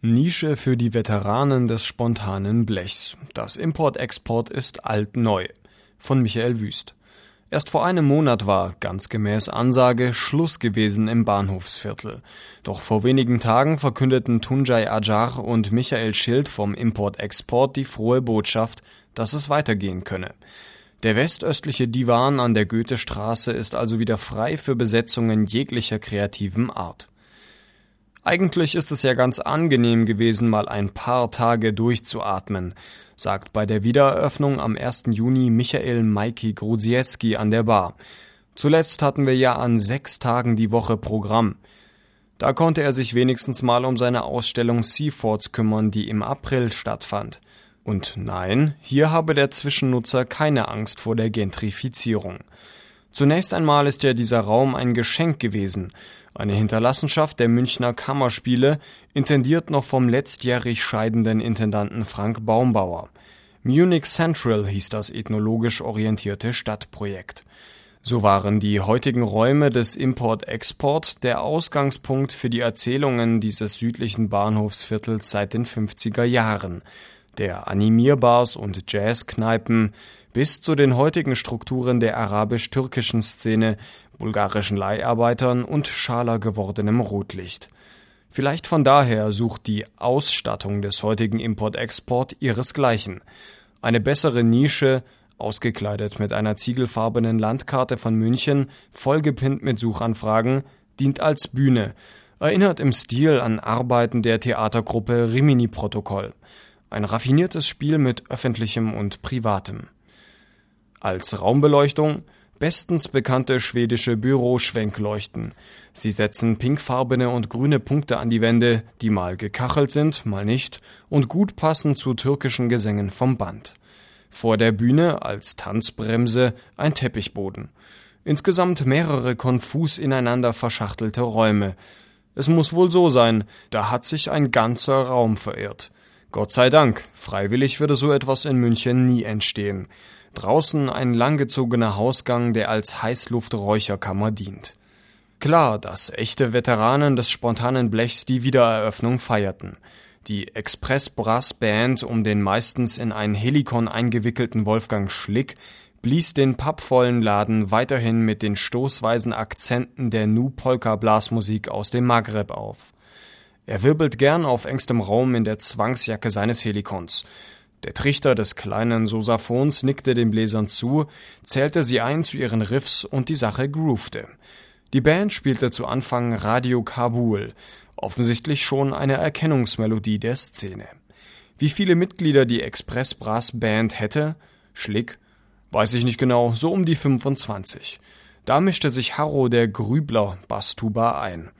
Nische für die Veteranen des spontanen Blechs. Das Import-Export ist alt-neu. Von Michael Wüst. Erst vor einem Monat war, ganz gemäß Ansage, Schluss gewesen im Bahnhofsviertel. Doch vor wenigen Tagen verkündeten Tunjai Ajar und Michael Schild vom Import-Export die frohe Botschaft, dass es weitergehen könne. Der westöstliche Divan an der Goethestraße ist also wieder frei für Besetzungen jeglicher kreativen Art. Eigentlich ist es ja ganz angenehm gewesen, mal ein paar Tage durchzuatmen, sagt bei der Wiedereröffnung am 1. Juni Michael Maiki Gruziewski an der Bar. Zuletzt hatten wir ja an sechs Tagen die Woche Programm. Da konnte er sich wenigstens mal um seine Ausstellung Seaforts kümmern, die im April stattfand. Und nein, hier habe der Zwischennutzer keine Angst vor der Gentrifizierung. Zunächst einmal ist ja dieser Raum ein Geschenk gewesen, eine Hinterlassenschaft der Münchner Kammerspiele, intendiert noch vom letztjährig scheidenden Intendanten Frank Baumbauer. Munich Central hieß das ethnologisch orientierte Stadtprojekt. So waren die heutigen Räume des Import-Export der Ausgangspunkt für die Erzählungen dieses südlichen Bahnhofsviertels seit den 50er Jahren, der Animierbars und Jazzkneipen bis zu den heutigen Strukturen der arabisch-türkischen Szene, bulgarischen Leiharbeitern und schaler gewordenem Rotlicht. Vielleicht von daher sucht die Ausstattung des heutigen Import-Export ihresgleichen. Eine bessere Nische, ausgekleidet mit einer ziegelfarbenen Landkarte von München, vollgepinnt mit Suchanfragen, dient als Bühne, erinnert im Stil an Arbeiten der Theatergruppe Rimini Protokoll. Ein raffiniertes Spiel mit öffentlichem und privatem. Als Raumbeleuchtung bestens bekannte schwedische Büroschwenkleuchten. Sie setzen pinkfarbene und grüne Punkte an die Wände, die mal gekachelt sind, mal nicht und gut passen zu türkischen Gesängen vom Band. Vor der Bühne als Tanzbremse ein Teppichboden. Insgesamt mehrere konfus ineinander verschachtelte Räume. Es muss wohl so sein, da hat sich ein ganzer Raum verirrt. Gott sei Dank, freiwillig würde so etwas in München nie entstehen. Draußen ein langgezogener Hausgang, der als Heißlufträucherkammer dient. Klar, dass echte Veteranen des spontanen Blechs die Wiedereröffnung feierten. Die Express Brass Band um den meistens in ein Helikon eingewickelten Wolfgang Schlick blies den pappvollen Laden weiterhin mit den stoßweisen Akzenten der Nu Polka Blasmusik aus dem Maghreb auf. Er wirbelt gern auf engstem Raum in der Zwangsjacke seines Helikons. Der Trichter des kleinen Sosaphons nickte den Bläsern zu, zählte sie ein zu ihren Riffs und die Sache groovte. Die Band spielte zu Anfang Radio Kabul, offensichtlich schon eine Erkennungsmelodie der Szene. Wie viele Mitglieder die Express Brass Band hätte? Schlick? Weiß ich nicht genau, so um die 25. Da mischte sich Harro der Grübler Basstuba ein.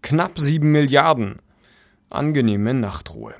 Knapp sieben Milliarden. Angenehme Nachtruhe.